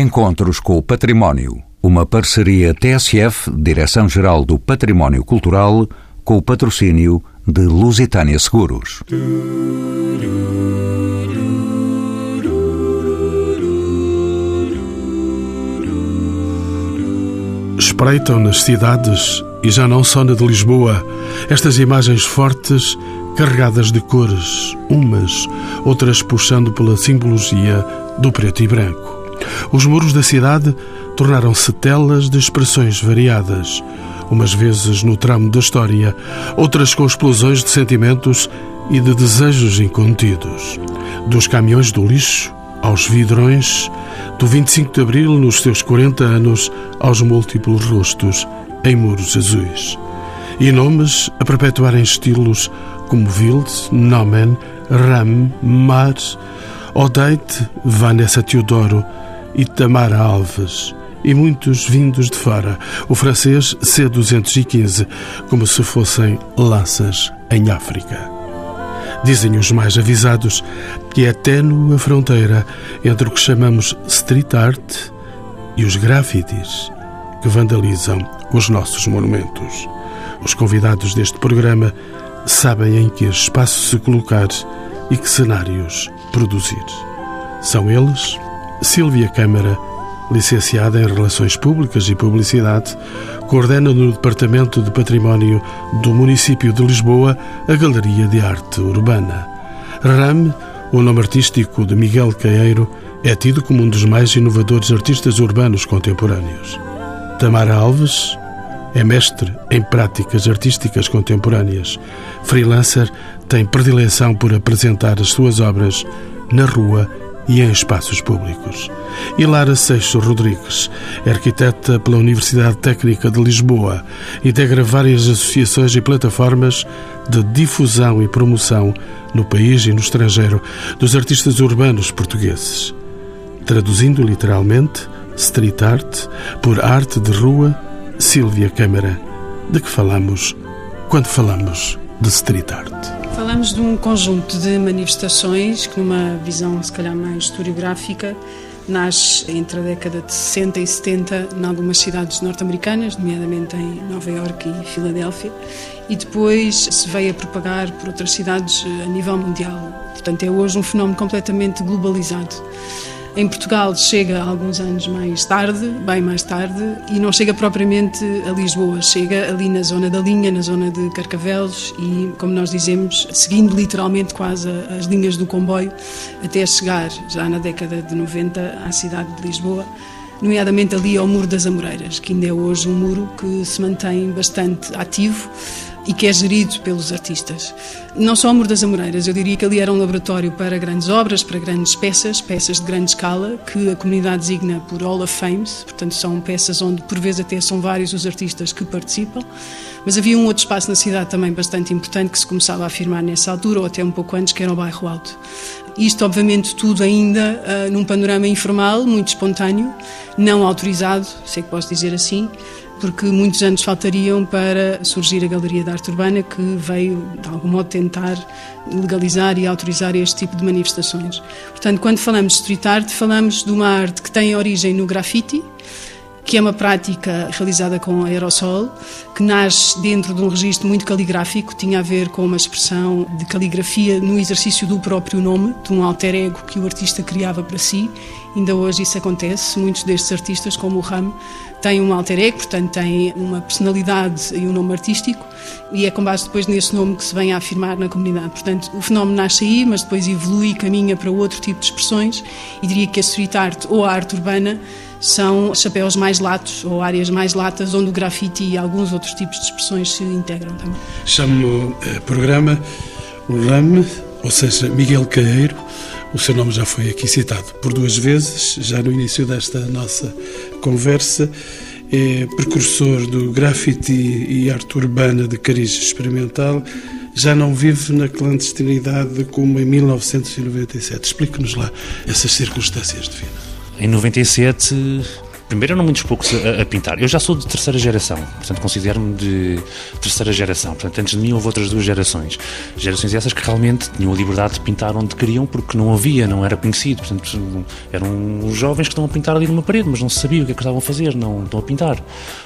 Encontros com o Património. Uma parceria TSF, Direção-Geral do Património Cultural, com o patrocínio de Lusitânia Seguros. Espreitam nas cidades, e já não só na de Lisboa, estas imagens fortes carregadas de cores, umas, outras puxando pela simbologia do preto e branco. Os muros da cidade tornaram-se telas de expressões variadas, umas vezes no tramo da história, outras com explosões de sentimentos e de desejos incontidos. Dos caminhões do lixo aos vidrões, do 25 de Abril, nos seus 40 anos, aos múltiplos rostos em muros azuis. E nomes a perpetuarem estilos como Wild, Nomen, Ram, Mar, Odete, Vanessa Teodoro e Tamara Alves, e muitos vindos de fora, o francês C-215, como se fossem lanças em África. Dizem os mais avisados que é ténue a fronteira entre o que chamamos street art e os grafites que vandalizam os nossos monumentos. Os convidados deste programa sabem em que espaço se colocar e que cenários produzir. São eles Silvia Câmara, licenciada em Relações Públicas e Publicidade, coordena no Departamento de Património do município de Lisboa a Galeria de Arte Urbana. RAM, o nome artístico de Miguel Caeiro, é tido como um dos mais inovadores artistas urbanos contemporâneos. Tamara Alves é mestre em práticas artísticas contemporâneas. Freelancer, tem predileção por apresentar as suas obras na rua e em espaços públicos. E Lara Seixo Rodrigues, arquiteta pela Universidade Técnica de Lisboa, integra várias associações e plataformas de difusão e promoção no país e no estrangeiro dos artistas urbanos portugueses. Traduzindo literalmente, street art por arte de rua, Sílvia Câmara. De que falamos quando falamos de street art? Falamos de um conjunto de manifestações que, numa visão se calhar mais historiográfica, nasce entre a década de 60 e 70 em algumas cidades norte-americanas, nomeadamente em Nova Iorque e Filadélfia, e depois se veio a propagar por outras cidades a nível mundial. Portanto, é hoje um fenómeno completamente globalizado. Em Portugal chega alguns anos mais tarde, bem mais tarde, e não chega propriamente a Lisboa, chega ali na zona da linha, na zona de Carcavelos e, como nós dizemos, seguindo literalmente quase as linhas do comboio até chegar, já na década de 90, à cidade de Lisboa nomeadamente ali ao Muro das Amoreiras, que ainda é hoje um muro que se mantém bastante ativo e que é gerido pelos artistas. Não só o Muro das Amoreiras, eu diria que ali era um laboratório para grandes obras, para grandes peças, peças de grande escala, que a comunidade designa por Hall of Fames, portanto são peças onde por vezes até são vários os artistas que participam, mas havia um outro espaço na cidade também bastante importante que se começava a afirmar nessa altura, ou até um pouco antes, que era o Bairro Alto. Isto, obviamente, tudo ainda uh, num panorama informal, muito espontâneo, não autorizado, sei que posso dizer assim, porque muitos anos faltariam para surgir a Galeria de Arte Urbana, que veio, de algum modo, tentar legalizar e autorizar este tipo de manifestações. Portanto, quando falamos de street art, falamos de uma arte que tem origem no grafite, que é uma prática realizada com aerossol, que nasce dentro de um registro muito caligráfico, tinha a ver com uma expressão de caligrafia no exercício do próprio nome, de um alter ego que o artista criava para si. Ainda hoje isso acontece. Muitos destes artistas, como o Ram, têm um alter ego, portanto têm uma personalidade e um nome artístico, e é com base depois nesse nome que se vem a afirmar na comunidade. Portanto, o fenómeno nasce aí, mas depois evolui e caminha para outro tipo de expressões, e diria que a street art ou a arte urbana são chapéus mais latos ou áreas mais latas onde o grafite e alguns outros tipos de expressões se integram também. Chamo eh, programa o RAM, ou seja, Miguel Caeiro. O seu nome já foi aqui citado por duas vezes, já no início desta nossa conversa. É precursor do grafite e arte urbana de cariz experimental. Já não vive na clandestinidade como em 1997. Explique-nos lá essas circunstâncias de vida. Em 97 Primeiro eram muitos poucos a, a, pintar. Eu já sou de terceira geração, portanto considero-me de terceira geração. Portanto, antes de mim houve outras duas gerações. Gerações essas que realmente tinham a liberdade de pintar onde queriam porque não havia, não era conhecido. Portanto, eram os jovens que estão a pintar ali numa parede, mas não se sabia o que é que estavam a fazer, não estão a pintar.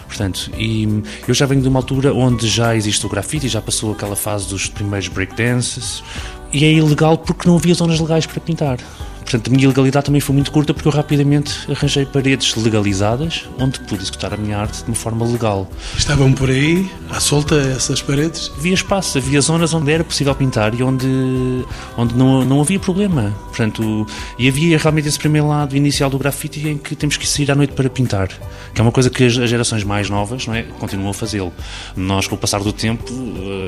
Portanto, e eu já venho de uma altura onde já existe o grafite, já passou aquela fase dos primeiros breakdances, e é ilegal porque não havia zonas legais para pintar. Portanto, a minha legalidade também foi muito curta porque eu rapidamente arranjei paredes legalizadas onde pude executar a minha arte de uma forma legal. Estavam por aí, à solta, essas paredes? Havia espaço, havia zonas onde era possível pintar e onde, onde não, não havia problema. Portanto, e havia realmente esse primeiro lado inicial do grafite em que temos que sair à noite para pintar, que é uma coisa que as, as gerações mais novas não é, continuam a fazê-lo. Nós, com o passar do tempo,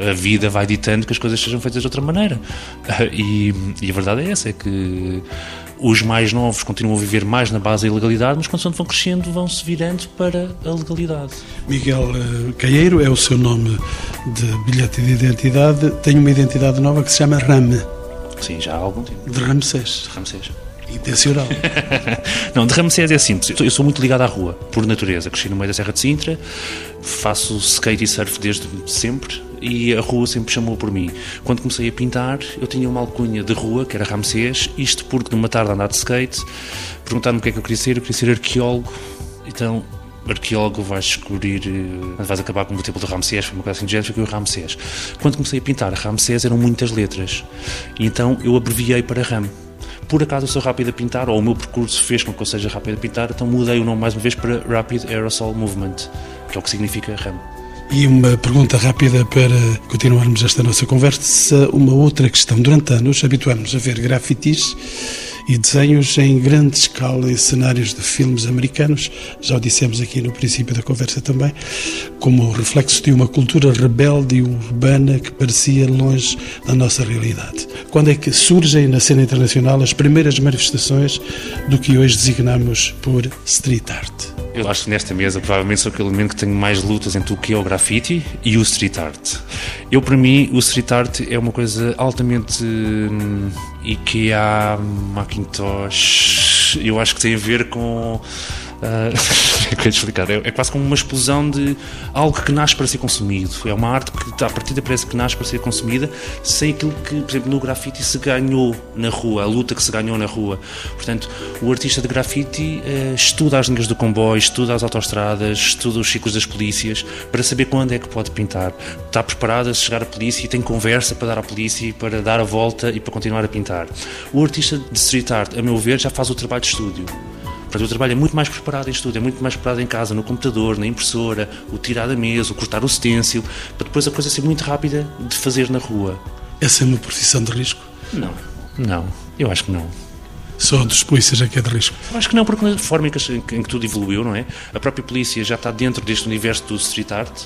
a vida vai ditando que as coisas sejam feitas de outra maneira. E, e a verdade é essa, é que os mais novos continuam a viver mais na base da ilegalidade, mas quando vão crescendo vão-se virando para a legalidade. Miguel eh, Caeiro é o seu nome de bilhete de identidade. Tem uma identidade nova que se chama Rame. Sim, já há algum tempo. De Ramsés. De Ramsés. Intencional. não, de Ramsés é simples. Eu sou muito ligado à rua, por natureza. Cresci no meio da Serra de Sintra, faço skate e surf desde sempre e a rua sempre chamou por mim. Quando comecei a pintar, eu tinha uma alcunha de rua, que era Ramsés, isto porque numa tarde a andar de skate, perguntaram-me o que é que eu queria ser, eu queria ser arqueólogo. Então, arqueólogo vais descobrir, eh, vais acabar com o templo de Ramsés, foi uma coisa assim de género, foi o Ramsés. Quando comecei a pintar Ramsés eram muitas letras, e então eu abreviei para Ram. Por acaso eu sou rápido a pintar, ou o meu percurso fez com que eu seja rápido a pintar, então mudei o nome mais uma vez para Rapid Aerosol Movement, que é o que significa RAM. E uma pergunta rápida para continuarmos esta nossa conversa. Uma outra questão. Durante anos habituamos a ver grafitis e desenhos em grande escala em cenários de filmes americanos, já o dissemos aqui no princípio da conversa também, como reflexo de uma cultura rebelde e urbana que parecia longe da nossa realidade. Quando é que surgem na cena internacional as primeiras manifestações do que hoje designamos por street art? Eu acho que nesta mesa provavelmente sou aquele elemento que tenho mais lutas entre o que é o graffiti e o street art. Eu, para mim, o street art é uma coisa altamente hum, IKEA, Macintosh. Eu acho que tem a ver com Uh, é explicar. É, é, quase como uma explosão de algo que nasce para ser consumido. É uma arte que, a partir da parece que nasce para ser consumida, sem aquilo que, por exemplo, no grafite se ganhou na rua, a luta que se ganhou na rua. Portanto, o artista de grafite uh, estuda as linhas do comboio, estuda as autostradas, estuda os ciclos das polícias, para saber quando é que pode pintar. Está preparado a chegar à polícia e tem conversa para dar à polícia e para dar a volta e para continuar a pintar. O artista de street art, a meu ver, já faz o trabalho de estúdio. Portanto, o trabalho é muito mais preparado em estudo, é muito mais preparado em casa, no computador, na impressora, o tirar da mesa, o cortar o stencil, para depois a coisa ser muito rápida de fazer na rua. Essa é uma profissão de risco? Não, não, eu acho que não. Só dos polícias é que é de risco? Eu acho que não, porque na forma em que, em que tudo evoluiu, não é? A própria polícia já está dentro deste universo do street art,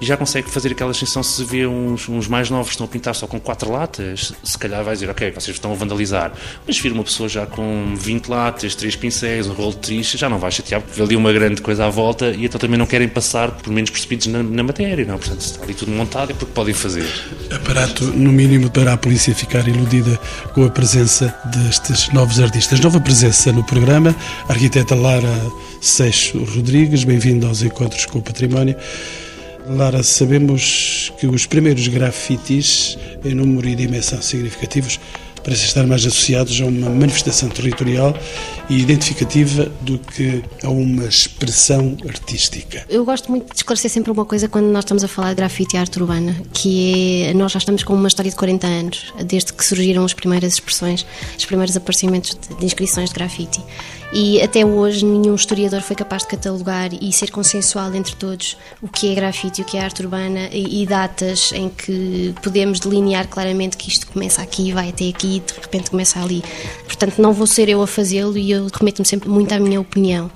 e já consegue fazer aquela distinção se vê uns, uns, mais novos estão a pintar só com quatro latas, se calhar vai dizer, ok, vocês estão a vandalizar. Mas vir uma pessoa já com 20 latas, três pincéis, um rolo de tricha, já não vai chatear, porque vê ali uma grande coisa à volta e então também não querem passar por menos percebidos na, na matéria, não? Portanto, se está ali tudo montado é porque podem fazer. Aparato, no mínimo, para a polícia ficar iludida com a presença destes novos artistas. Nova presença no programa, a arquiteta Lara Seixo Rodrigues, bem-vindo aos Encontros com o Património. Lara, sabemos que os primeiros grafites, em número e dimensão significativos, parecem estar mais associados a uma manifestação territorial e identificativa do que a uma expressão artística. Eu gosto muito de esclarecer sempre uma coisa quando nós estamos a falar de grafite e arte urbana, que é, nós já estamos com uma história de 40 anos, desde que surgiram as primeiras expressões, os primeiros aparecimentos de, de inscrições de grafite. E até hoje nenhum historiador foi capaz de catalogar e ser consensual entre todos o que é grafite, o que é arte urbana e, e datas em que podemos delinear claramente que isto começa aqui, vai até aqui e de repente começa ali. Portanto, não vou ser eu a fazê-lo e eu remeto-me sempre muito à minha opinião.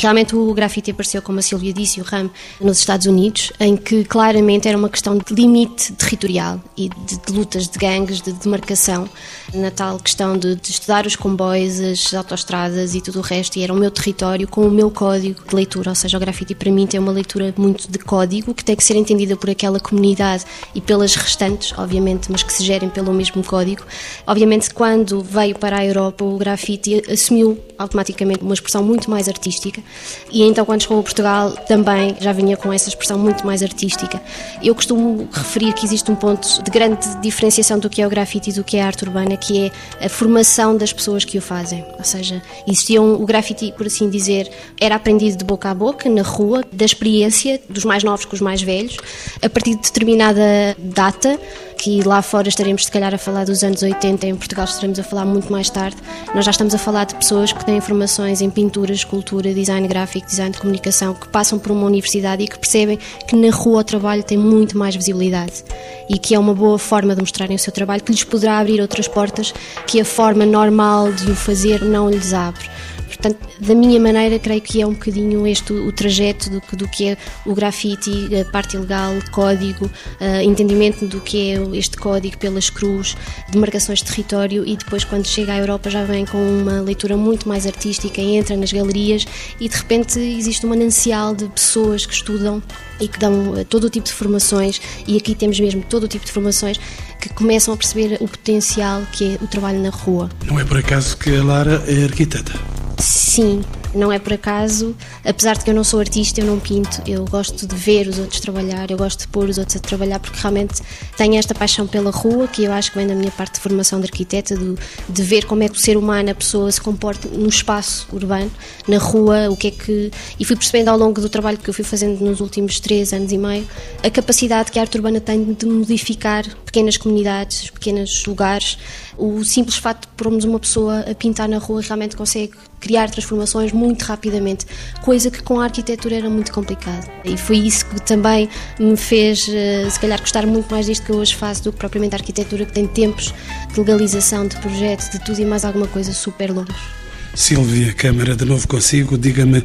Realmente o grafite apareceu, como a Silvia disse, o RAM, nos Estados Unidos, em que claramente era uma questão de limite territorial e de, de lutas de gangues, de demarcação, na tal questão de, de, estudar os comboios, as autostradas e tudo o resto, e era o meu território com o meu código de leitura, ou seja, o grafite para mim tem uma leitura muito de código que tem que ser entendida por aquela comunidade e pelas restantes, obviamente, mas que se gerem pelo mesmo código. Obviamente, quando veio para a Europa, o grafite assumiu automaticamente uma expressão muito mais artística E então, quando chegou a Portugal, também já vinha com essa expressão muito mais artística. Eu costumo referir que existe um ponto de grande diferenciação do que é o grafite e do que é a arte urbana, que é a formação das pessoas que o fazem. Ou seja, existiam o grafite, por assim dizer, era aprendido de boca a boca, na rua, da experiência dos mais novos com os mais velhos, a partir de determinada data que lá fora estaremos se calhar a falar dos anos 80, em Portugal estaremos a falar muito mais tarde. Nós já estamos a falar de pessoas que têm formações em pintura, escultura, design gráfico, design de comunicação, que passam por uma universidade e que percebem que na rua o trabalho tem muito mais visibilidade e que é uma boa forma de mostrarem o seu trabalho, que lhes poderá abrir outras portas que a forma normal de o fazer não lhes abre. Portanto, da minha maneira, creio que é um bocadinho este o trajeto do, do que é o grafite, a parte ilegal, código, uh, entendimento do que é este código pelas cruz, demarcações de território e depois, quando chega à Europa, já vem com uma leitura muito mais artística, entra nas galerias e de repente existe um manancial de pessoas que estudam e que dão uh, todo o tipo de formações, e aqui temos mesmo todo o tipo de formações que começam a perceber o potencial que é o trabalho na rua. Não é por acaso que a Lara é arquiteta? Sim, não é por acaso, apesar de que eu não sou artista, eu não pinto, eu gosto de ver os outros trabalhar, eu gosto de pôr os outros a trabalhar porque realmente tenho esta paixão pela rua, que eu acho que vem da minha parte de formação de arquiteta, de, de ver como é que o ser humano, a pessoa se comporta no espaço urbano, na rua, o que é que. E fui percebendo ao longo do trabalho que eu fui fazendo nos últimos três anos e meio, a capacidade que a arte urbana tem de modificar pequenas comunidades, pequenos lugares. O simples facto de pormos uma pessoa a pintar na rua realmente consegue criar transformações muito rapidamente, coisa que com a arquitetura era muito complicado. E foi isso que também me fez, eh, se calhar, gostar muito mais disto que eu hoje faço do que propriamente a arquitetura, que tem tempos de legalização, de projetos, de tudo e mais alguma coisa super longos. Silvia Câmara, de novo consigo, diga-me.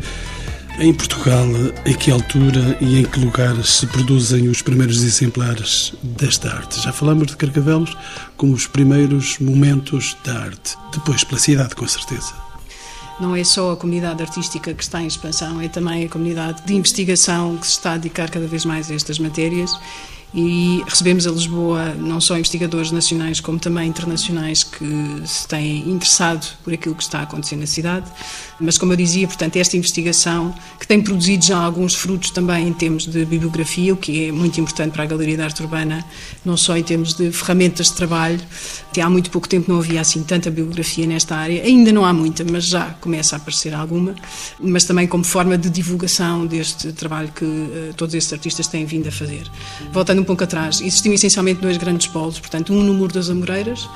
Em Portugal, em que altura e em que lugares se produzem os primeiros exemplares desta arte? Já falamos de Carcavelos como os primeiros momentos da arte. Depois, pela cidade, com certeza não é só a comunidade artística que está em expansão, é também a comunidade de investigação que se está a dedicar cada vez mais a estas matérias e recebemos a Lisboa não só investigadores nacionais como também internacionais que se têm interessado por aquilo que está a acontecer na cidade. Mas, como eu dizia, portanto, esta investigação que tem produzido já alguns frutos também em termos de bibliografia, o que é muito importante para a Galeria de Arte Urbana, não só em termos de ferramentas de trabalho. Até há muito pouco tempo não havia assim tanta bibliografia nesta área, ainda não há muita, mas já começa a aparecer alguma, mas também como forma de divulgação deste trabalho que uh, todos estes artistas têm vindo a fazer. Voltando pouco atrás, existiam essencialmente dois grandes polos, portanto, um no Muro das Amoreiras,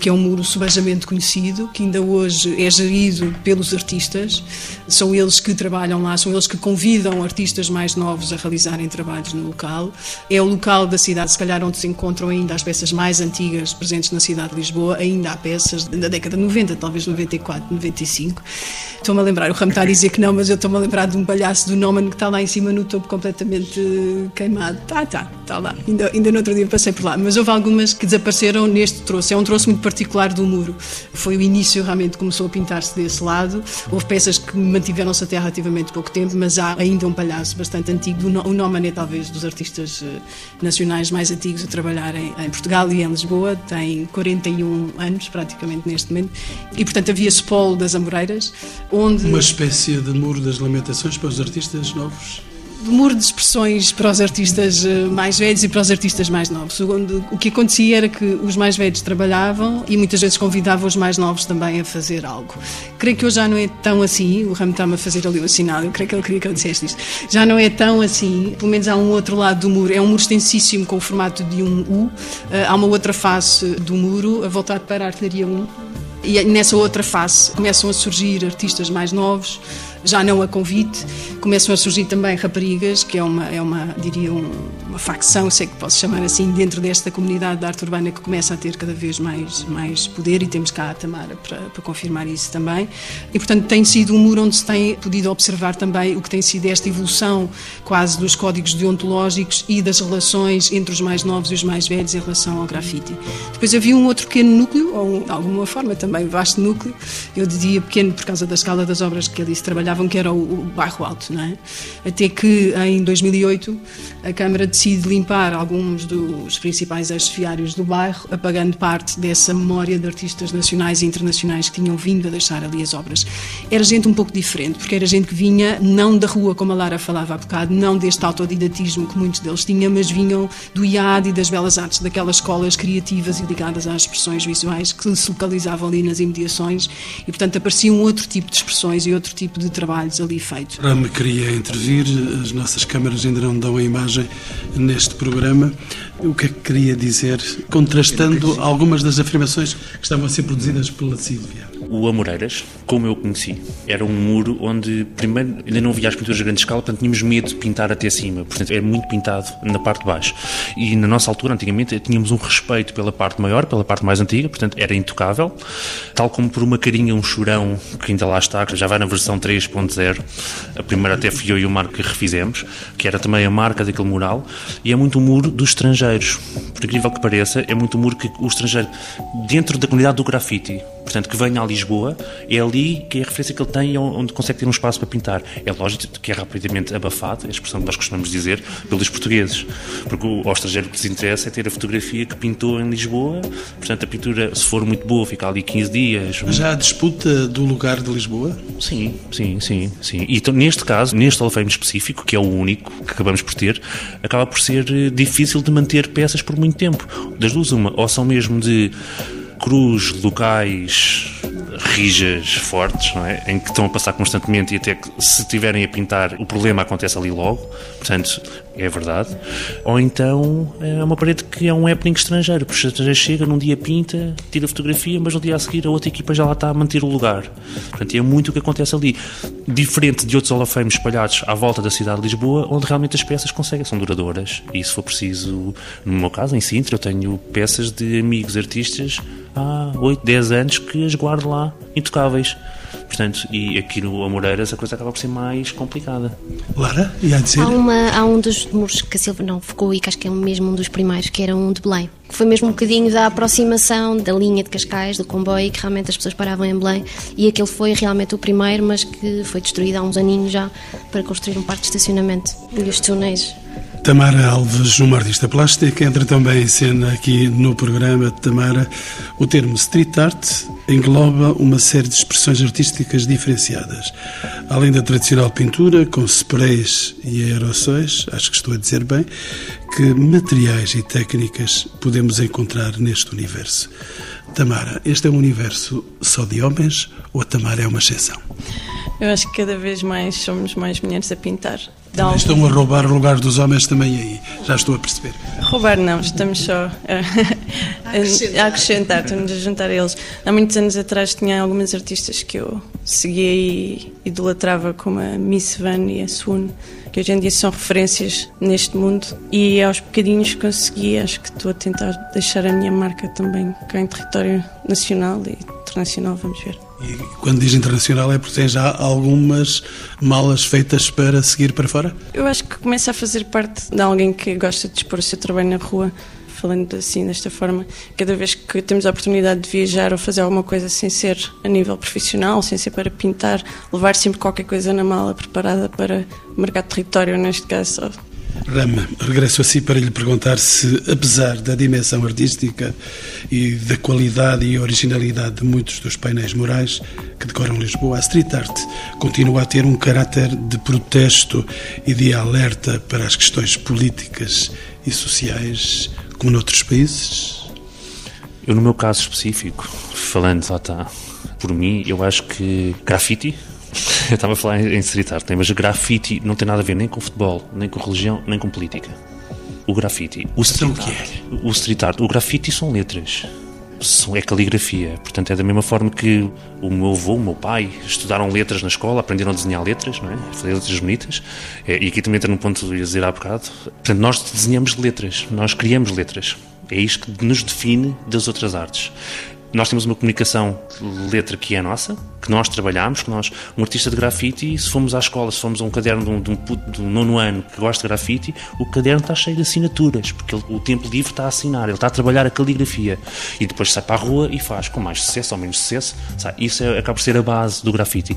que é um muro subejamente conhecido, que ainda hoje é gerido pelos artistas, são eles que trabalham lá, são eles que convidam artistas mais novos a realizarem trabalhos no local. É o local da cidade, se calhar, onde se encontram ainda as peças mais antigas presentes na cidade de Lisboa, ainda há peças da década de 90, talvez 94, 95. Estou-me a lembrar, o Ramo está a dizer que não, mas eu estou-me a lembrar de um palhaço do Noman que está lá em cima no topo completamente queimado. Tá, tá, está lá. Ainda, ainda no outro dia passei por lá. Mas houve algumas que desapareceram neste troço. É um troço muito particular do muro. Foi o início, realmente, começou a pintar-se desse lado. Houve peças que mantiveram-se até relativamente pouco tempo, mas há ainda um palhaço bastante antigo. O Noman é talvez dos artistas eh, nacionais mais antigos a trabalhar em, em Portugal e em Lisboa. Tem 41 anos, praticamente, neste momento. E, portanto, havia esse polo das Amoreiras, onde... Uma espécie de muro das lamentações para os artistas novos? Muro de expressões para os artistas eh, mais velhos e para os artistas mais novos. O que acontecia era que os mais velhos trabalhavam e muitas vezes convidavam os mais novos também a fazer algo. Creio que hoje já não é tão assim, o Ramo está-me a fazer ali o sinal, eu creio que ele queria que eu dissesse isto. Já não é tão assim, pelo menos há um outro lado do muro, é um muro extensíssimo com o formato de um U, eh, há uma outra face do muro, a voltar para a artilharia 1, e nessa outra face começam a surgir artistas mais novos, já não a convite. Começam a surgir também raparigas, que é uma, é uma diria, um, uma facção, sei que posso chamar assim, dentro desta comunidade da arte urbana que começa a ter cada vez mais, mais poder e temos cá a Tamara para, para confirmar isso também. E, portanto, tem sido um muro onde se tem podido observar também o que tem sido esta evolução quase dos códigos deontológicos e das relações entre os mais novos e os mais velhos em relação ao grafite. Depois havia um outro pequeno núcleo, ou de alguma forma também vasto núcleo, eu diria pequeno por causa da escala das obras que ali se trabalhava consideravam que era o, o bairro alto, não é? Até que em 2008 a Câmara decide limpar alguns dos principais eixos viários do bairro, apagando parte dessa memória de artistas nacionais e internacionais que tinham vindo a deixar ali as obras. Era gente um pouco diferente, porque era gente que vinha não da rua, como a Lara falava há bocado, não deste autodidatismo que muitos deles tinham, mas vinham do IAD e das belas artes, daquelas escolas criativas e ligadas às expressões visuais que se localizavam ali nas imediações e, portanto, aparecia um outro tipo de expressões e outro tipo de trabalhos ali feitos. Rama queria intervir, as nossas câmaras ainda não dão a imagem neste programa. O que é que queria dizer, contrastando algumas das afirmações que estavam a ser produzidas pela Sílvia? O Amoreiras, como eu conheci, era um muro onde, primeiro, ainda não havia as pinturas de grande escala, portanto tínhamos medo de pintar até cima, portanto era muito pintado na parte de baixo. E na nossa altura, antigamente, tínhamos um respeito pela parte maior, pela parte mais antiga, portanto era intocável, tal como por uma carinha, um chorão, que ainda lá está, que já vai na versão 3.0, a primeira até fui eu e o Marco que refizemos, que era também a marca daquele mural, e é muito um muro dos estrangeiros. Por incrível que pareça, é muito um muro que o estrangeiro, dentro da comunidade do grafite, portanto, que venha a Lisboa, é ali que é a referência que ele tem onde consegue ter um espaço para pintar. É lógico que é rapidamente abafado, é a expressão que nós costumamos dizer, pelos portugueses, porque o, ao estrangeiro o que lhes interessa é ter a fotografia que pintou em Lisboa, portanto, a pintura, se for muito boa, fica ali 15 dias. Mas já há disputa do lugar de Lisboa? Sim, sim, sim, sim. E então, neste caso, neste Hall of Fame específico, que é o único que acabamos por ter, acaba por ser eh, difícil de manter peças por muito tempo. Das duas, uma, ou são mesmo de cruz locais rijas, fortes, é? em que estão a passar constantemente e até que se estiverem a pintar o problema acontece ali logo, portanto é verdade. Ou então é uma parede que é um happening estrangeiro, porque o estrangeiro chega, num dia pinta, tira fotografia, mas no dia a seguir a outra equipa já lá está a manter o lugar. Portanto é muito o que acontece ali. Diferente de outros Hall of Fame espalhados à volta da cidade de Lisboa, onde realmente as peças conseguem, são duradouras. E se for preciso, no meu caso, em Sintra, eu tenho peças de amigos artistas há 8, 10 anos que as guardo lá, intocáveis. Portanto, e aqui no Amoreiras a coisa acaba por ser mais complicada. Lara, ia dizer? Há, uma, há um dos muros que a Silva não focou e que acho que é mesmo um dos primeiros, que era um de Belém. Que foi mesmo um bocadinho da aproximação da linha de Cascais, do comboio, que realmente as pessoas paravam em Belém. E aquele foi realmente o primeiro, mas que foi destruído há uns aninhos já para construir um parque de estacionamento. E os túneis Tamara Alves, uma artista plástica, entra também em cena aqui no programa. Tamara, o termo street art engloba uma série de expressões artísticas diferenciadas. Além da tradicional pintura, com sprays e aerossóis, acho que estou a dizer bem, que materiais e técnicas podemos encontrar neste universo? Tamara, este é um universo só de homens ou a Tamara é uma exceção? Eu acho que cada vez mais somos mais mulheres a pintar. Também estão a roubar o lugar dos homens também aí, já estou a perceber. Roubar não, estamos só a, a acrescentar, estamos a juntar a eles. Há muitos anos atrás tinha algumas artistas que eu seguia e idolatrava, como a Miss Van e a Swoon, que hoje em dia são referências neste mundo e aos bocadinhos consegui, acho que estou a tentar deixar a minha marca também cá em território nacional e internacional, vamos ver. E quando diz internacional é porque tem já algumas malas feitas para seguir para fora? Eu acho que começa a fazer parte de alguém que gosta de expor o seu trabalho na rua, falando assim, desta forma. Cada vez que temos a oportunidade de viajar ou fazer alguma coisa sem ser a nível profissional, sem ser para pintar, levar sempre qualquer coisa na mala preparada para marcar território, neste caso, Rama, regresso assim para lhe perguntar se, apesar da dimensão artística e da qualidade e originalidade de muitos dos painéis morais que decoram Lisboa, a street art continua a ter um caráter de protesto e de alerta para as questões políticas e sociais como noutros países? Eu, no meu caso específico, falando lá está, por mim, eu acho que grafite eu estava a falar em street art, mas grafite não tem nada a ver nem com futebol, nem com religião, nem com política. O grafite, o street, então, art, o street art, o grafite são letras, é caligrafia. Portanto, é da mesma forma que o meu avô, o meu pai, estudaram letras na escola, aprenderam a desenhar letras, não é? fazer letras bonitas. É, e aqui também entra num ponto ia dizer há bocado. Portanto, nós desenhamos letras, nós criamos letras. É isto que nos define das outras artes. Nós temos uma comunicação letra que é nossa, que nós trabalhamos, que nós, um artista de grafite, se formos à escola, se formos a um caderno de um, de um, de um nono ano que gosta de grafite, o caderno está cheio de assinaturas, porque ele, o tempo livre está a assinar, ele está a trabalhar a caligrafia e depois sai para a rua e faz, com mais sucesso ou menos sucesso, sabe? isso é, acaba por ser a base do grafite.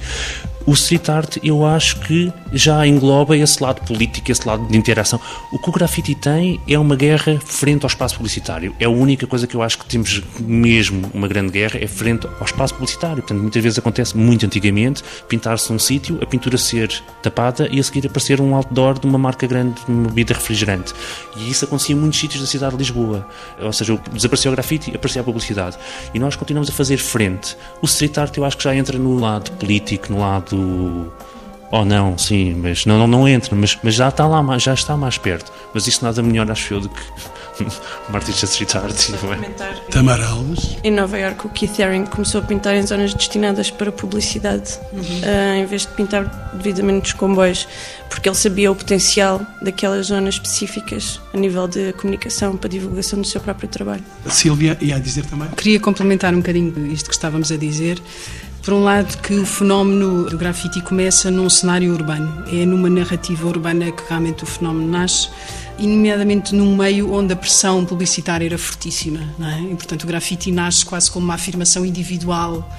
O street art, eu acho que já engloba esse lado político, esse lado de interação. O que o grafite tem é uma guerra frente ao espaço publicitário. É a única coisa que eu acho que temos mesmo uma grande guerra, é frente ao espaço publicitário. Portanto, muitas vezes acontece muito antigamente pintar-se um sítio, a pintura ser tapada e a seguir aparecer um outdoor de uma marca grande de bebida refrigerante. E isso acontecia em muitos sítios da cidade de Lisboa. Ou seja, desapareceu o grafite e apareceu a publicidade. E nós continuamos a fazer frente. O street art eu acho que já entra no lado político, no lado ou oh, não, sim, mas não, não, não entra, mas, mas já está lá, já está mais perto. Mas isso nada melhor, acho eu, do que uma artista street art. Não é? Tamara Alves. Em Nova Iorque, o Keith Haring começou a pintar em zonas destinadas para publicidade, uhum. uh, em vez de pintar devidamente nos comboios, porque ele sabia o potencial daquelas zonas específicas a nível de comunicação para divulgação do seu próprio trabalho. A Silvia ia dizer também? Queria complementar um bocadinho isto que estávamos a dizer. Por um lado, que o fenómeno do grafite começa num cenário urbano, é numa narrativa urbana que realmente o fenómeno nasce, e nomeadamente num meio onde a pressão publicitária era fortíssima. É? E, portanto, o grafite nasce quase como uma afirmação individual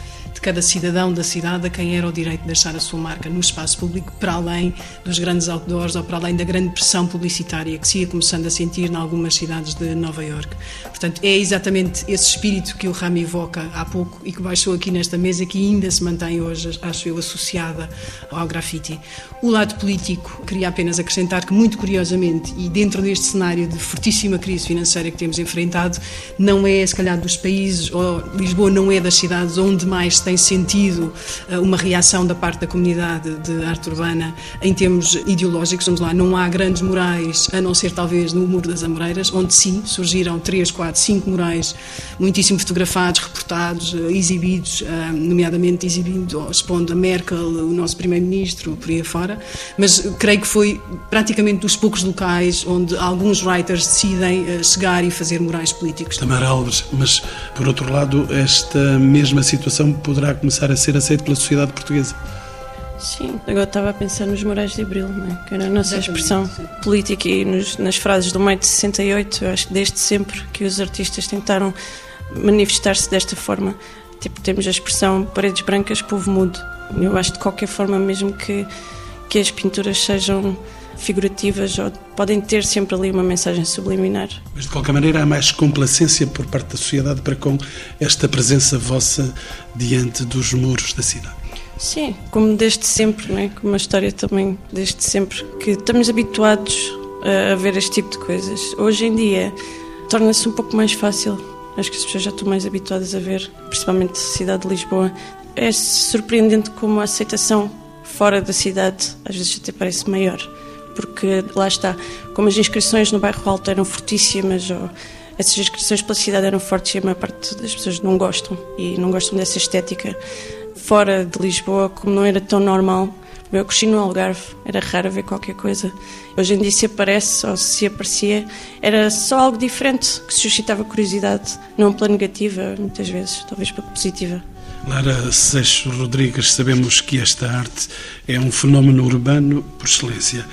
de cada cidadão da cidade a quem era o direito de deixar a sua marca no espaço público, para além dos grandes outdoors ou para além da grande pressão publicitária que se ia começando a sentir em algumas cidades de Nova York. Portanto, é exatamente esse espírito que o Rami evoca há pouco e que baixou aqui nesta mesa que ainda se mantém hoje, acho eu, associada ao grafite. O lado político, queria apenas acrescentar que, muito curiosamente, e dentro deste cenário de fortíssima crise financeira que temos enfrentado, não é, se calhar, dos países, ou Lisboa não é das cidades onde mais tem sentido eh, uma reação da parte da comunidade de arte urbana em termos ideológicos. Vamos lá, não há grandes murais, a não ser talvez no Muro das Amoreiras, onde sim surgiram três, quatro, cinco murais muitíssimo fotografados, reportados, eh, exibidos, eh, nomeadamente exibindo, expondo a Merkel, o nosso primeiro-ministro, por aí afora. Mas creio que foi praticamente dos poucos locais onde alguns writers decidem chegar e fazer murais políticos. Tamara Alves, mas por outro lado, esta mesma situação poderá começar a ser aceito pela sociedade portuguesa. Sim, agora estava a pensar nos Morais de Abril, é? que era a nossa expressão política e nos, nas frases do maio de 68, eu acho que desde sempre que os artistas tentaram manifestar-se desta forma. Tipo, temos a expressão paredes brancas, povo mudo. Eu acho de qualquer forma, mesmo que, que as pinturas sejam figurativas ou podem ter sempre ali uma mensagem subliminar. Mas de qualquer maneira há mais complacência por parte da sociedade para com esta presença vossa diante dos muros da cidade. Sim, como desde sempre, não é? como a história também desde sempre, que estamos habituados a ver este tipo de coisas. Hoje em dia torna-se um pouco mais fácil. Acho que as pessoas já estão mais habituadas a ver, principalmente a cidade de Lisboa. É surpreendente como a aceitação fora da cidade às vezes até parece maior porque lá está, como as inscrições no bairro Alto eram fortíssimas, ou essas inscrições pela cidade eram fortes e a maior parte das pessoas não gostam e não gostam dessa estética. Fora de Lisboa, como não era tão normal, eu cresci no Algarve, era raro ver qualquer coisa. Hoje em dia, se aparece ou se aparecia, era só algo diferente que suscitava curiosidade, não pela negativa, muitas vezes, talvez pela positiva. Lara Seixo Rodrigues, sabemos que esta arte é um fenómeno urbano por excelência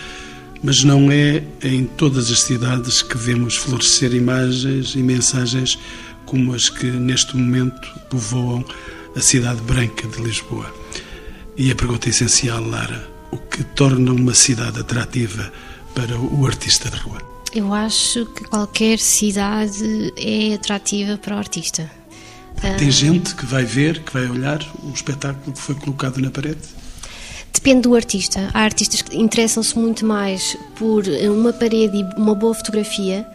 mas não é em todas as cidades que vemos florescer imagens e mensagens como as que neste momento povoam a cidade branca de Lisboa. E a pergunta essencial, Lara, o que torna uma cidade atrativa para o artista de rua? Eu acho que qualquer cidade é atrativa para o artista. Tem gente que vai ver, que vai olhar o espetáculo que foi colocado na parede? Depende do artista. Há artistas que interessam-se muito mais por uma parede e uma boa fotografia.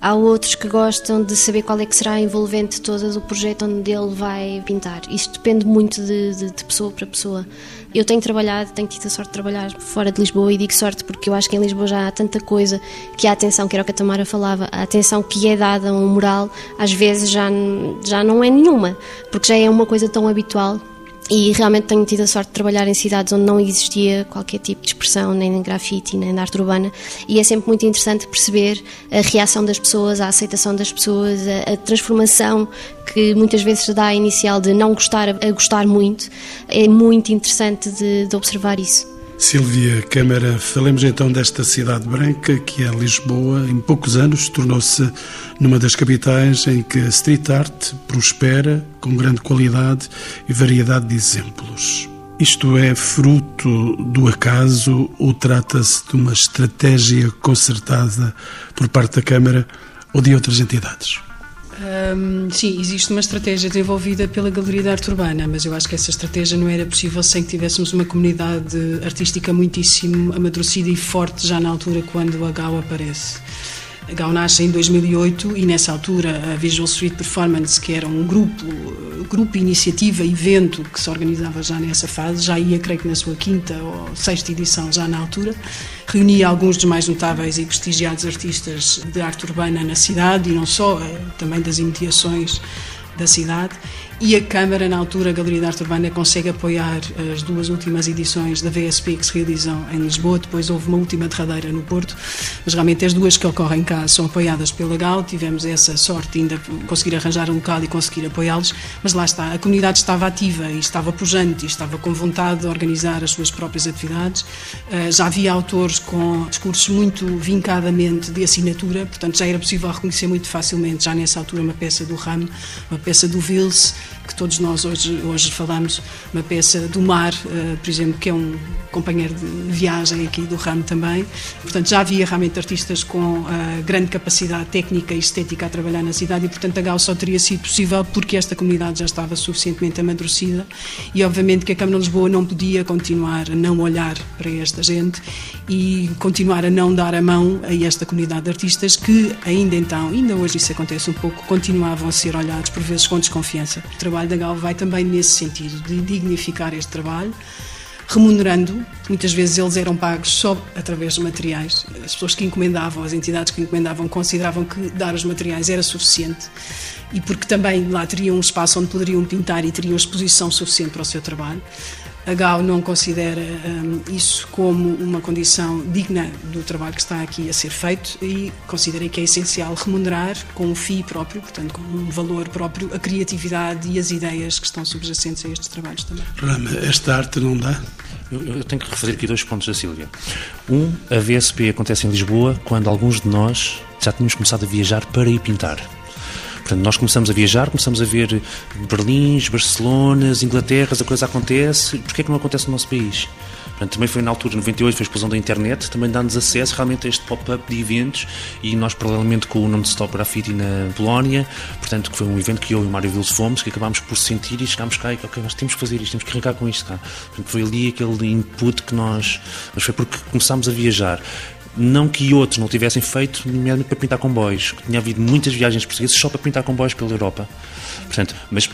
Há outros que gostam de saber qual é que será envolvente toda do projeto onde ele vai pintar. Isto depende muito de, de, de, pessoa para pessoa. Eu tenho trabalhado, tenho tido a sorte de trabalhar fora de Lisboa e digo sorte porque eu acho que em Lisboa já há tanta coisa que a atenção, que era o que a Tamara falava, a atenção que é dada a um mural às vezes já, já não é nenhuma, porque já é uma coisa tão habitual E realmente tenho tido a sorte de trabalhar em cidades onde não existia qualquer tipo de expressão, nem de grafite, nem de arte urbana, e é sempre muito interessante perceber a reação das pessoas, a aceitação das pessoas, a, a transformação que muitas vezes dá a inicial de não gostar a gostar muito. É muito interessante de, de observar isso. Silvia Câmara, falemos então desta cidade branca que é Lisboa. Em poucos anos tornou-se numa das capitais em que a street art prospera com grande qualidade e variedade de exemplos. Isto é fruto do acaso ou trata-se de uma estratégia concertada por parte da Câmara ou de outras entidades? Um, sim, existe uma estratégia desenvolvida pela Galeria de Arte Urbana, mas eu acho que essa estratégia não era possível sem que tivéssemos uma comunidade artística muitíssimo amadurecida e forte já na altura quando a GAU aparece. A GAU nasce em 2008 e nessa altura a Visual Street Performance, que era um grupo, grupo iniciativa, evento que se organizava já nessa fase, já ia creio que na sua quinta ou sexta edição já na altura, reunia alguns dos mais notáveis e prestigiados artistas de arte urbana na cidade e não só, eh, também das imediações da cidade e a Câmara, na altura, a Galeria de Arte Urbana, consegue apoiar as duas últimas edições da VSP que se realizam em Lisboa. Depois houve uma última derradeira no Porto, mas realmente as duas que ocorrem cá são apoiadas pela GAL. Tivemos essa sorte ainda conseguir arranjar um local e conseguir apoiá-los, mas lá está, a comunidade estava ativa e estava pujante e estava com vontade de organizar as suas próprias atividades. Eh, já havia autores com discursos muito vincadamente de assinatura, portanto já era possível reconhecer muito facilmente, já nessa altura, uma peça do Ram, uma peça do Vils, que todos nós hoje, hoje falamos, uma peça do mar, uh, por exemplo, que é um companheiro de viagem aqui do ramo também. Portanto, já havia realmente artistas com uh, grande capacidade técnica e estética a trabalhar na cidade e, portanto, a GAU só teria sido possível porque esta comunidade já estava suficientemente amadurecida e, obviamente, que a Câmara de Lisboa não podia continuar a não olhar para esta gente e continuar a não dar a mão a esta comunidade de artistas que, ainda então, ainda hoje isso acontece um pouco, continuavam a ser olhados por vezes com desconfiança trabalho da GAL vai também nesse sentido, de dignificar este trabalho, remunerando. Muitas vezes eles eram pagos só através de materiais. As pessoas que encomendavam, as entidades que encomendavam, consideravam que dar os materiais era suficiente e porque também lá teriam um espaço onde poderiam pintar e teriam exposição suficiente para o seu trabalho. A GAU não considera um, isso como uma condição digna do trabalho que está aqui a ser feito e considera que é essencial remunerar com um FII próprio, portanto, com um valor próprio, a criatividade e as ideias que estão subjacentes a estes trabalhos também. Rama, esta arte não dá? Eu, eu, tenho que refazer aqui dois pontos da Sílvia. Um, a VSP acontece em Lisboa quando alguns de nós já tínhamos começado a viajar para ir pintar. Portanto, nós começamos a viajar, começamos a ver Berlins, Barcelonas, Inglaterras, a coisa acontece, porquê é que não acontece no nosso país? Portanto, também foi na altura, 98, foi a explosão da internet, também dá-nos acesso realmente a este pop-up de eventos e nós, paralelamente com o Non-Stop Graffiti na Polónia, portanto, que foi um evento que eu e o Mário Vils fomos, que acabámos por sentir e chegámos cá e, ok, nós temos que fazer isto, temos que arrancar com isto cá. Portanto, foi ali aquele input que nós. Mas foi porque começámos a viajar. Não que outros não tivessem feito, nomeadamente para pintar comboios, que tinha havido muitas viagens portuguesas só para pintar comboios pela Europa. Portanto, mas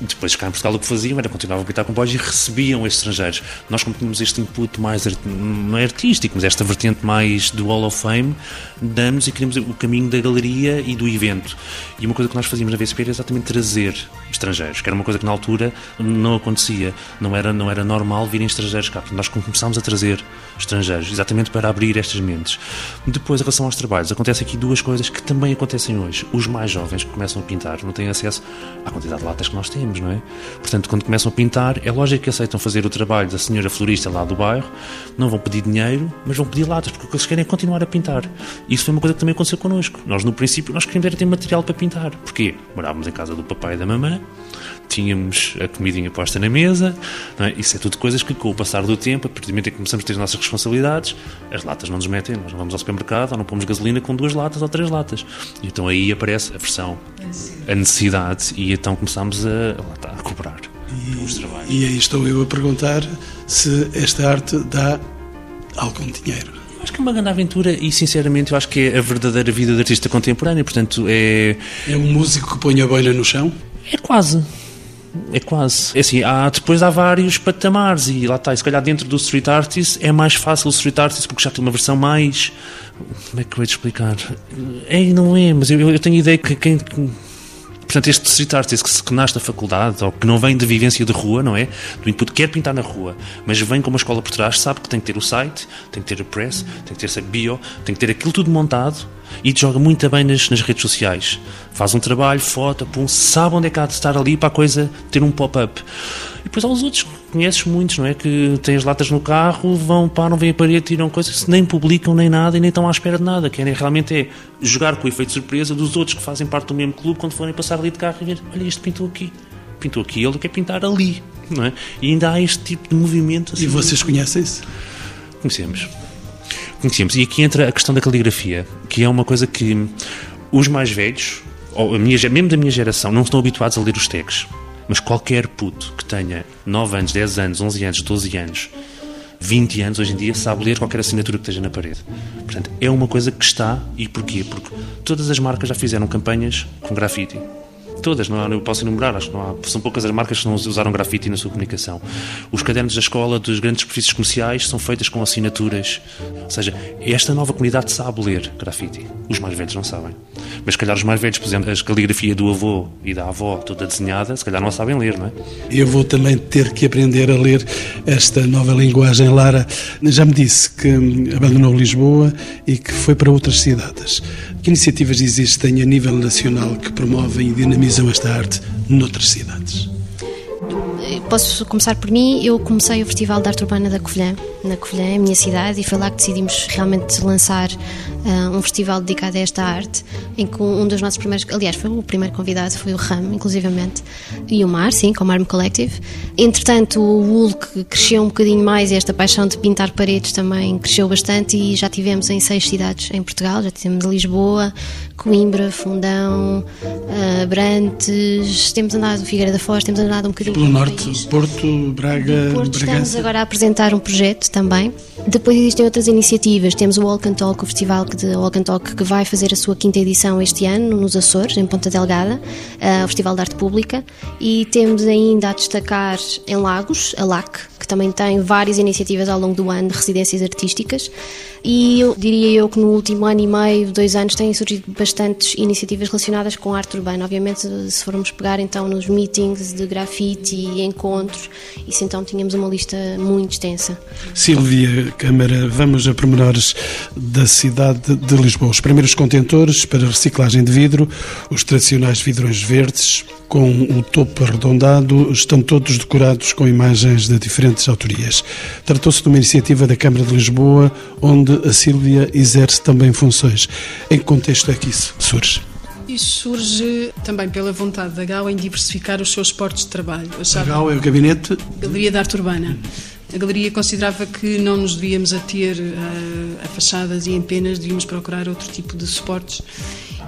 depois cá em Portugal o que faziam era continuavam a pintar comboios e recebiam estrangeiros. Nós como tínhamos este input mais não é artístico, mas esta vertente mais do Hall of Fame, damos e queríamos o caminho da galeria e do evento. E uma coisa que nós fazíamos na VSP era exatamente trazer estrangeiros, que era uma coisa que na altura não acontecia, não era, não era normal virem estrangeiros cá. Nós começámos a trazer estrangeiros, exatamente para abrir estas mentes. Depois, em relação aos trabalhos, acontece aqui duas coisas que também acontecem hoje. Os mais jovens que começam a pintar não têm acesso à quantidade de latas que nós temos, não é? Portanto, quando começam a pintar, é lógico que aceitam fazer o trabalho da senhora florista lá do bairro, não vão pedir dinheiro, mas vão pedir latas, porque o que eles querem é continuar a pintar. Isso foi uma coisa que também aconteceu connosco. Nós, no princípio, nós queríamos era ter material para pintar. Porquê? Morávamos em casa do papai e da mamãe, tínhamos a comidinha posta na mesa, é? isso é tudo coisas que com o passar do tempo, a partir do momento em que começamos a ter as nossas responsabilidades, as latas não nos metem, nós não vamos ao supermercado ou não pomos gasolina com duas latas ou três latas. E então aí aparece a versão, a necessidade, e então começamos a, a cobrar. E, e aí estou eu a perguntar se esta arte dá algum dinheiro. Acho que é uma grande aventura e, sinceramente, eu acho que é a verdadeira vida de artista contemporâneo. Portanto, é. É um músico que põe a boina no chão? É quase. É quase. É assim, há, depois há vários patamares e lá está. E se calhar dentro do street artist é mais fácil o street artist porque já tem uma versão mais. Como é que eu vou te explicar? É e não é, mas eu, eu tenho a ideia que quem portanto, este street art, esse que, que nasce da faculdade, ou que não vem de vivência de rua, não é? Do input, quer pintar na rua, mas vem com uma escola por trás, sabe que tem que ter o site, tem que ter o press, tem que ter bio, tem que ter aquilo tudo montado e joga muito bem nas, nas redes sociais. Faz um trabalho, foto, pum, sabe onde é que há de estar ali para a coisa ter um pop-up. E depois há os outros, conheces muitos, não é? Que têm as latas no carro, vão, param, vêm a parede, tiram coisas, nem publicam nem nada e nem estão à espera de nada. Querem realmente é jogar com o efeito de surpresa dos outros que fazem parte do mesmo clube quando forem passar ali de carro e ver, olha, este pintou aqui, pintou aqui, ele quer pintar ali, não é? E ainda há este tipo de movimento. Assim, e vocês conhecem isso? Conhecemos. E aqui entra a questão da caligrafia, que é uma coisa que os mais velhos, ou a minha, mesmo da minha geração, não estão habituados a ler os tags. Mas qualquer puto que tenha 9 anos, 10 anos, 11 anos, 12 anos, 20 anos hoje em dia sabe ler qualquer assinatura que esteja na parede. Portanto, é uma coisa que está. E porquê? Porque todas as marcas já fizeram campanhas com grafite todas, não, posso enumerar, acho que há, são poucas as marcas que não usaram grafite na sua comunicação. Os cadernos da escola dos grandes superfícies comerciais são feitas com assinaturas. Ou seja, esta nova comunidade sabe ler grafite. Os mais velhos não sabem. Mas se calhar os mais velhos, por exemplo, a caligrafia do avô e da avó toda desenhada, se calhar não a sabem ler, não é? Eu vou também ter que aprender a ler esta nova linguagem. Lara já me disse que abandonou Lisboa e que foi para outras cidades. Que iniciativas existem a nível nacional que promovem e dinamizam esta arte noutras cidades? Posso começar por mim. Eu comecei o Festival de Arte Urbana da Covilhã, na Covilhã, a minha cidade, e foi lá que decidimos realmente lançar uh, um festival dedicado a esta arte, em que um dos nossos primeiros, aliás, foi o primeiro convidado, foi o Ram, inclusivamente, e o Mar, sim, com o Marmo Collective. Entretanto, o Hulk cresceu um bocadinho mais e esta paixão de pintar paredes também cresceu bastante e já tivemos em seis cidades em Portugal, já tivemos Lisboa, Coimbra, Fundão, uh, Abrantes, temos andado Figueira da Foz, temos andado um bocadinho pelo norte, país. Porto, Braga, Porto, Bragança. Estamos agora a apresentar um projeto também. Depois existem outras iniciativas, temos o Walk and Talk, o festival de Walk and Talk que vai fazer a sua quinta edição este ano nos Açores, em Ponta Delgada, uh, o Festival de Arte Pública, e temos ainda a destacar em Lagos, a LAC, que também tem várias iniciativas ao longo do ano de residências artísticas. E eu diria eu que no último ano e meio, dois anos, têm surgido bastantes iniciativas relacionadas com arte urbana. Obviamente, se formos pegar então nos meetings de grafite e encontros, isso então tínhamos uma lista muito extensa. Silvia Câmara, vamos a pormenores da cidade de Lisboa. Os primeiros contentores para reciclagem de vidro, os tradicionais vidrões verdes, com o topo arredondado, estão todos decorados com imagens de diferentes autorias. Tratou-se de uma iniciativa da Câmara de Lisboa, onde a Sílvia exerce também funções. Em que contexto é que isso surge? Isso surge também pela vontade da GAU em diversificar os seus portos de trabalho. Achava... A GAU é o gabinete? Galeria de Arte Urbana. A galeria considerava que não nos devíamos ater a, a fachadas e em penas, devíamos procurar outro tipo de suportes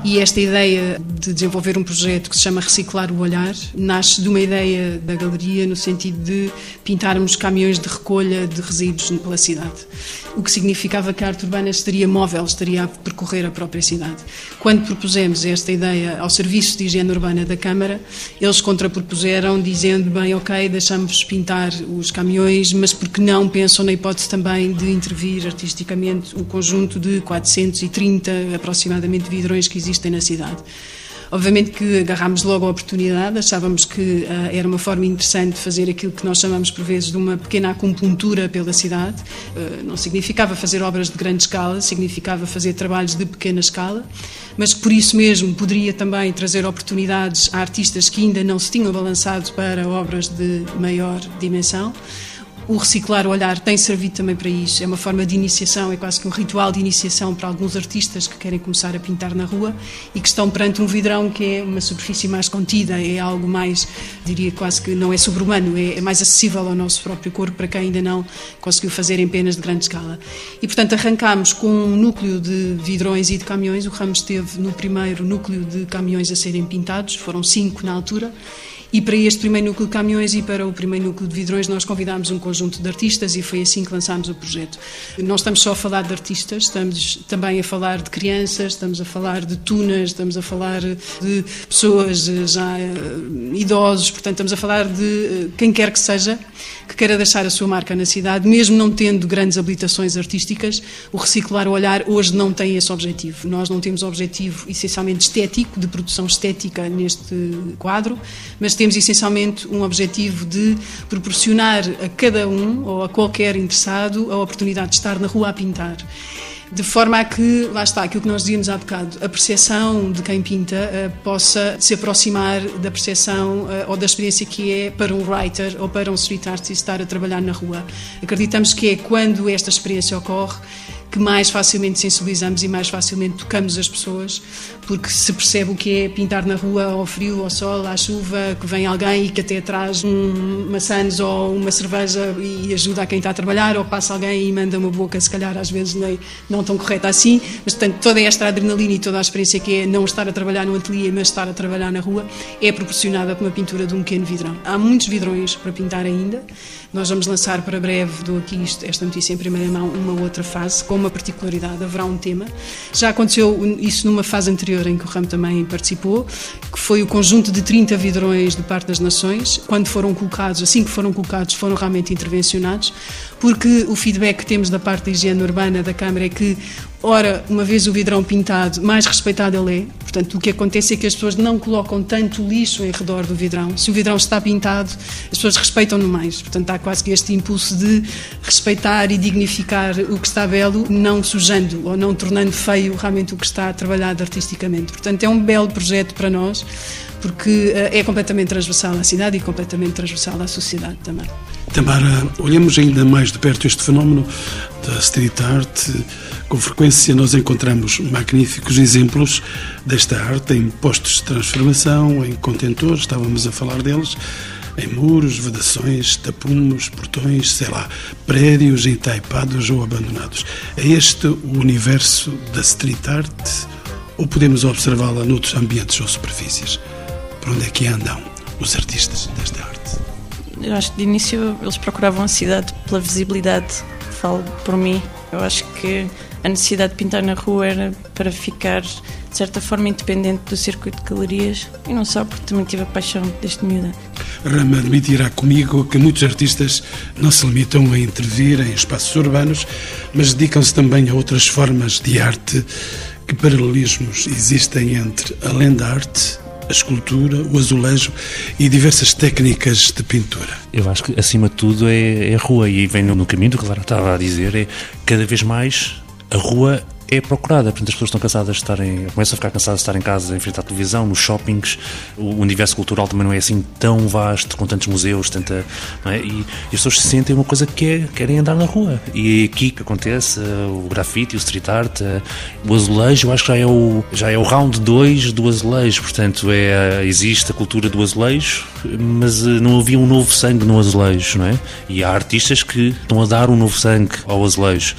e esta ideia de desenvolver um projeto que se chama Reciclar o Olhar nasce de uma ideia da galeria no sentido de pintarmos caminhões de recolha de resíduos pela cidade. O que significava que a arte urbana estaria móvel, estaria a percorrer a própria cidade. Quando propusemos esta ideia ao Serviço de Higiene Urbana da Câmara, eles contrapropuseram dizendo, bem, ok, deixamos pintar os caminhões, mas porque não pensam na hipótese também de intervir artisticamente o conjunto de 430 aproximadamente vidrões que existem na cidade. Obviamente que agarrámos logo a oportunidade, achávamos que uh, era uma forma interessante de fazer aquilo que nós chamamos por vezes de uma pequena acupuntura pela cidade. Uh, não significava fazer obras de grande escala, significava fazer trabalhos de pequena escala, mas que por isso mesmo poderia também trazer oportunidades a artistas que ainda não se tinham balançado para obras de maior dimensão. O reciclar o olhar tem servido também para isso. É uma forma de iniciação, é quase que um ritual de iniciação para alguns artistas que querem começar a pintar na rua e que estão perante um vidrão que é uma superfície mais contida, é algo mais, diria quase que não é sobre-humano, é, é mais acessível ao nosso próprio corpo para quem ainda não conseguiu fazer em penas de grande escala. E, portanto, arrancámos com um núcleo de vidrões e de caminhões. O Ramos esteve no primeiro núcleo de caminhões a serem pintados, foram cinco na altura E para este primeiro núcleo de caminhões e para o primeiro núcleo de vidrões, nós convidámos um conjunto de artistas e foi assim que lançámos o projeto. Não estamos só a falar de artistas, estamos também a falar de crianças, estamos a falar de tunas, estamos a falar de pessoas já eh, idosos, portanto, estamos a falar de eh, quem quer que seja que queira deixar a sua marca na cidade, mesmo não tendo grandes habilitações artísticas, o Reciclar o Olhar hoje não tem esse objetivo. Nós não temos objetivo essencialmente estético, de produção estética neste quadro, mas temos essencialmente um objetivo de proporcionar a cada um ou a qualquer interessado a oportunidade de estar na rua a pintar de forma a que, lá está, aquilo que nós dizíamos há bocado, a percepção de quem pinta uh, possa se aproximar da percepção uh, ou da experiência que é para um writer ou para um street artist estar a trabalhar na rua. Acreditamos que é quando esta experiência ocorre que mais facilmente sensibilizamos e mais facilmente tocamos as pessoas, porque se percebe o que é pintar na rua ao frio, ao sol, à chuva, que vem alguém e que até traz um maçãs ou uma cerveja e ajuda a quem está a trabalhar, ou passa alguém e manda uma boca, se calhar às vezes nem, não tão correta assim, mas portanto toda esta adrenalina e toda a experiência que é não estar a trabalhar no ateliê, mas estar a trabalhar na rua, é proporcionada por uma pintura de um pequeno vidrão. Há muitos vidrões para pintar ainda, nós vamos lançar para breve, dou aqui esta notícia em primeira mão, uma outra fase, com uma particularidade, haverá um tema. Já aconteceu isso numa fase anterior em que o Ramo também participou, que foi o conjunto de 30 vidrões de parte das nações, quando foram colocados, assim que foram colocados, foram realmente intervencionados, porque o feedback que temos da parte da higiene urbana da Câmara é que Ora, uma vez o vidrão pintado, mais respeitado ele é. Portanto, o que acontece é que as pessoas não colocam tanto lixo em redor do vidrão. Se o vidrão está pintado, as pessoas respeitam-no mais. Portanto, há quase que este impulso de respeitar e dignificar o que está belo, não sujando ou não tornando feio realmente o que está trabalhado artisticamente. Portanto, é um belo projeto para nós, porque eh, é completamente transversal à cidade e completamente transversal à sociedade também. Tamara, olhamos ainda mais de perto este fenómeno da street art. Com frequência nós encontramos magníficos exemplos desta arte em postos de transformação, em contentores, estávamos a falar deles, em muros, vedações, tapumes, portões, sei lá, prédios entaipados ou abandonados. É este o universo da street art ou podemos observá-la noutros ambientes ou superfícies? Para onde é que andam os artistas desta arte? Eu acho que de início eles procuravam a cidade pela visibilidade, falo por mim. Eu acho que a necessidade de pintar na rua era para ficar, de certa forma, independente do circuito de galerias e não só, porque também tive a paixão deste miúda. Rama admitirá comigo que muitos artistas não se limitam a intervir em espaços urbanos, mas dedicam-se também a outras formas de arte. Que paralelismos existem entre, além da arte, a escultura, o azulejo e diversas técnicas de pintura. Eu acho que, acima de tudo, é, é a rua, e vem no caminho do que Clara estava a dizer, é cada vez mais a rua é procurada. Portanto, as pessoas estão cansadas de estarem, começam a ficar cansadas de estar em casa, em frente à televisão, nos shoppings. O universo cultural também não é assim tão vasto, com tantos museus, tanta. É? E, e, as pessoas se sentem uma coisa que é, querem andar na rua. E é aqui que acontece uh, o grafite, o street art, uh, o azulejo. Eu acho que já é o, já é o round 2 do azulejo. Portanto, é, existe a cultura do azulejo, mas uh, não havia um novo sangue no azulejo, não é? E há artistas que estão a dar um novo sangue ao azulejo.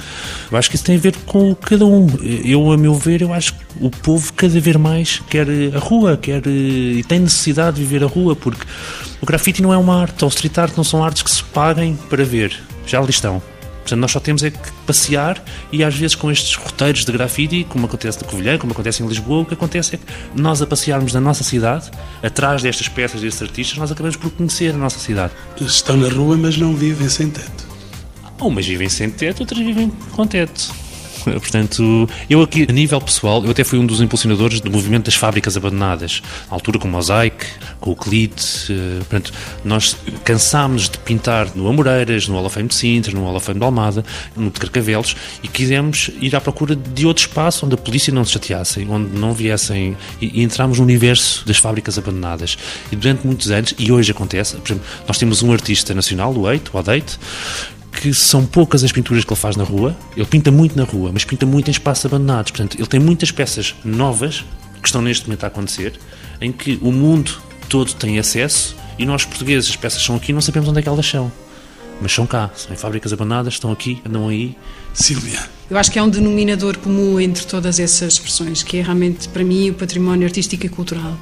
Eu acho que isso tem a ver com cada um eu, a meu ver, eu acho que o povo cada vez mais quer a rua, quer e tem necessidade de viver a rua, porque o grafite não é uma arte, ou o street art não são artes que se paguem para ver, já ali estão. Portanto, nós só temos é que passear e às vezes com estes roteiros de grafite, como acontece na Covilhã, como acontece em Lisboa, o que acontece é que nós a passearmos na nossa cidade, atrás destas peças, destes artistas, nós acabamos por conhecer a nossa cidade. Estão na rua, mas não vivem sem teto. Umas vivem sem teto, outras vivem com teto. Portanto, eu aqui, a nível pessoal, eu até fui um dos impulsionadores do movimento das fábricas abandonadas, à altura com o Mosaic, com o Clit. Eh, portanto, nós cansámos de pintar no Amoreiras, no Hall of Fame de Sintra, no Hall of Fame de Almada, no de Carcavelos, e quisemos ir à procura de outro espaço onde a polícia não se chateasse, onde não viessem. E, e entramos no universo das fábricas abandonadas. E durante muitos anos, e hoje acontece, por exemplo, nós temos um artista nacional, o Eito, o Adeite, que são poucas as pinturas que ele faz na rua. Ele pinta muito na rua, mas pinta muito em espaços abandonados. Portanto, ele tem muitas peças novas que estão neste momento a acontecer, em que o mundo todo tem acesso e nós portugueses, as peças são aqui, não sabemos onde é que elas são. Mas são cá, são em fábricas abandonadas, estão aqui, andam aí. Sílvia, Eu acho que há um denominador comum entre todas essas expressões, que é realmente, para mim, o património artístico e cultural.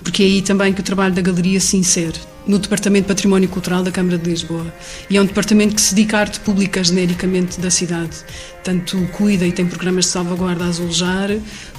Porque é aí também que o trabalho da galeria se insere no Departamento de Património Cultural da Câmara de Lisboa. E é um departamento que se dedica à arte pública genericamente da cidade. Tanto cuida e tem programas de salvaguarda a azulejar,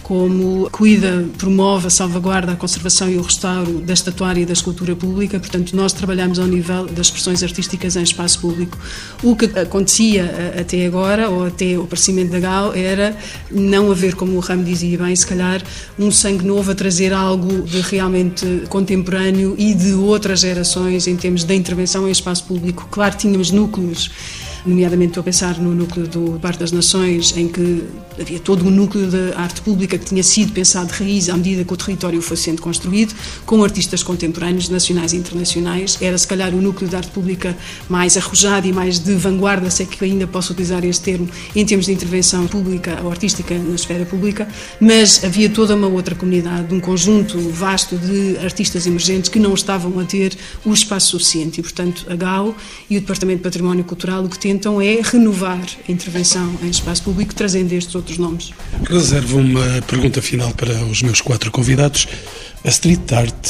como cuida, promove salvaguarda, a conservação e o restauro da estatuária e da escultura pública. Portanto, nós trabalhamos ao nível das expressões artísticas em espaço público. O que acontecia até agora, ou até o aparecimento da GAL, era não haver, como o Ramo dizia bem, se calhar um sangue novo a trazer algo de realmente contemporâneo e de outras gerações em termos da intervenção em espaço público. Claro, tínhamos núcleos nomeadamente estou a pensar no núcleo do Bar das Nações, em que havia todo um núcleo de arte pública que tinha sido pensado de raiz à medida que o território foi sendo construído, com artistas contemporâneos, nacionais e internacionais. Era, se calhar, o núcleo de arte pública mais arrojado e mais de vanguarda, sei que ainda posso utilizar este termo, em termos de intervenção pública ou artística na esfera pública, mas havia toda uma outra comunidade, um conjunto vasto de artistas emergentes que não estavam a ter o espaço suficiente e, portanto, a GAU e o Departamento de Património Cultural o que tentam é renovar a intervenção em espaço público, trazendo estes outros nomes. Reservo uma pergunta final para os meus quatro convidados. A street art,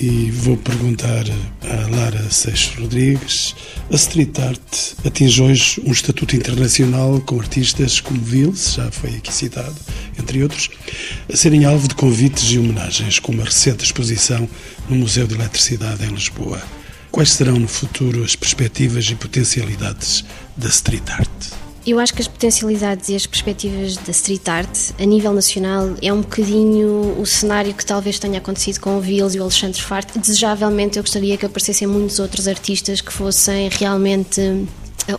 e vou perguntar à Lara Seixas Rodrigues, a street art atinge hoje um estatuto internacional com artistas como Vils, já foi aqui citado, entre outros, a serem alvo de convites e homenagens, como a recente exposição no Museu de Eletricidade em Lisboa. Quais serão no futuro as perspectivas e potencialidades da street art? Eu acho que as potencialidades e as perspectivas da street art a nível nacional é um bocadinho o cenário que talvez tenha acontecido com o Vils e o Alexandre Farte. Desejavelmente eu gostaria que aparecessem muitos outros artistas que fossem realmente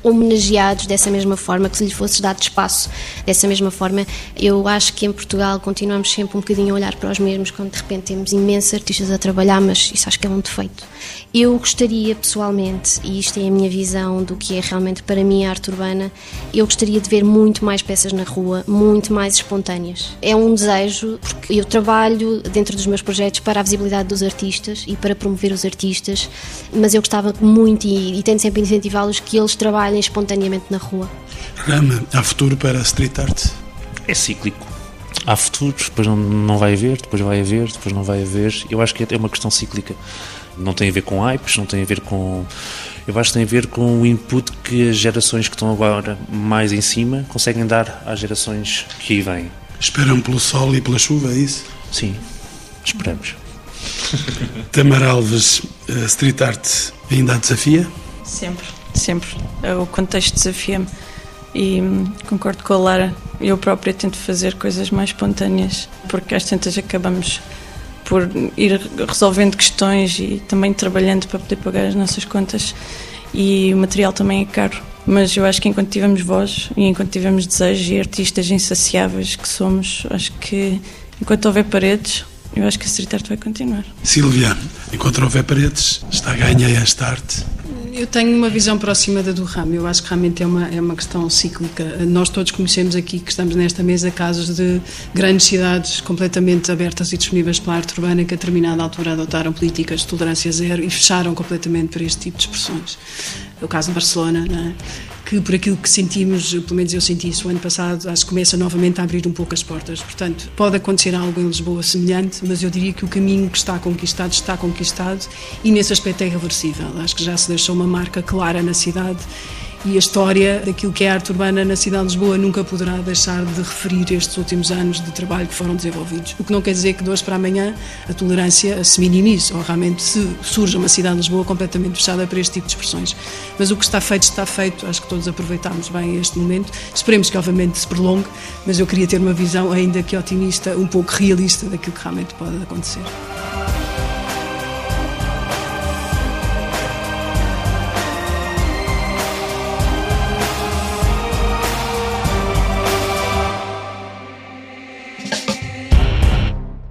homenageados dessa mesma forma, que se lhe fosse dado espaço dessa mesma forma. Eu acho que em Portugal continuamos sempre um bocadinho a olhar para os mesmos, quando de repente temos imensos artistas a trabalhar, mas isso acho que é um defeito. Eu gostaria pessoalmente, e isto é a minha visão do que é realmente para mim a arte urbana, eu gostaria de ver muito mais peças na rua, muito mais espontâneas. É um desejo, porque eu trabalho dentro dos meus projetos para a visibilidade dos artistas e para promover os artistas, mas eu gostava muito e, e tento sempre incentivá-los que eles trabalhem trabalhem espontaneamente na rua. Rama, há futuro para a street art? É cíclico. Há futuro, depois não, não vai haver, depois vai haver, depois não vai haver. Eu acho que é uma questão cíclica. Não tem a ver com hypes, não tem a ver com. Eu acho que tem a ver com o input que as gerações que estão agora mais em cima conseguem dar às gerações que aí vêm. Esperam pelo sol e pela chuva, é isso? Sim, esperamos. Tamar Alves, a street art ainda a desafia? Sempre sempre. O contexto desafia-me. E hum, concordo com a Lara, eu própria tento fazer coisas mais espontâneas, porque às tantas acabamos por ir resolvendo questões e também trabalhando para poder pagar as nossas contas. E o material também é caro. Mas eu acho que enquanto tivermos voz e enquanto tivermos desejos e artistas insaciáveis que somos, acho que enquanto houver paredes, eu acho que a street art vai continuar. Silvia, enquanto houver paredes, está a ganhar esta arte. Eu tenho uma visão próxima da do Ramo. Eu acho que realmente é uma, é uma questão cíclica. Nós todos conhecemos aqui que estamos nesta mesa casos de grandes cidades completamente abertas e disponíveis para a arte urbana que a determinada altura adotaram políticas de tolerância zero e fecharam completamente para este tipo de expressões. É o caso de Barcelona, não é? Que por aquilo que sentimos, pelo menos eu senti isso o ano passado, acho que começa novamente a abrir um pouco as portas. Portanto, pode acontecer algo em Lisboa semelhante, mas eu diria que o caminho que está conquistado está conquistado e nesse aspecto é irreversível. Acho que já se deixou uma marca clara na cidade e a história daquilo que é a arte urbana na cidade de Lisboa nunca poderá deixar de referir estes últimos anos de trabalho que foram desenvolvidos. O que não quer dizer que de hoje para amanhã a tolerância se minimize ou realmente se surja uma cidade de Lisboa completamente fechada para este tipo de expressões. Mas o que está feito, está feito. Acho que todos aproveitámos bem este momento. Esperemos que, obviamente, se prolongue, mas eu queria ter uma visão, ainda que otimista, um pouco realista daquilo que realmente pode acontecer.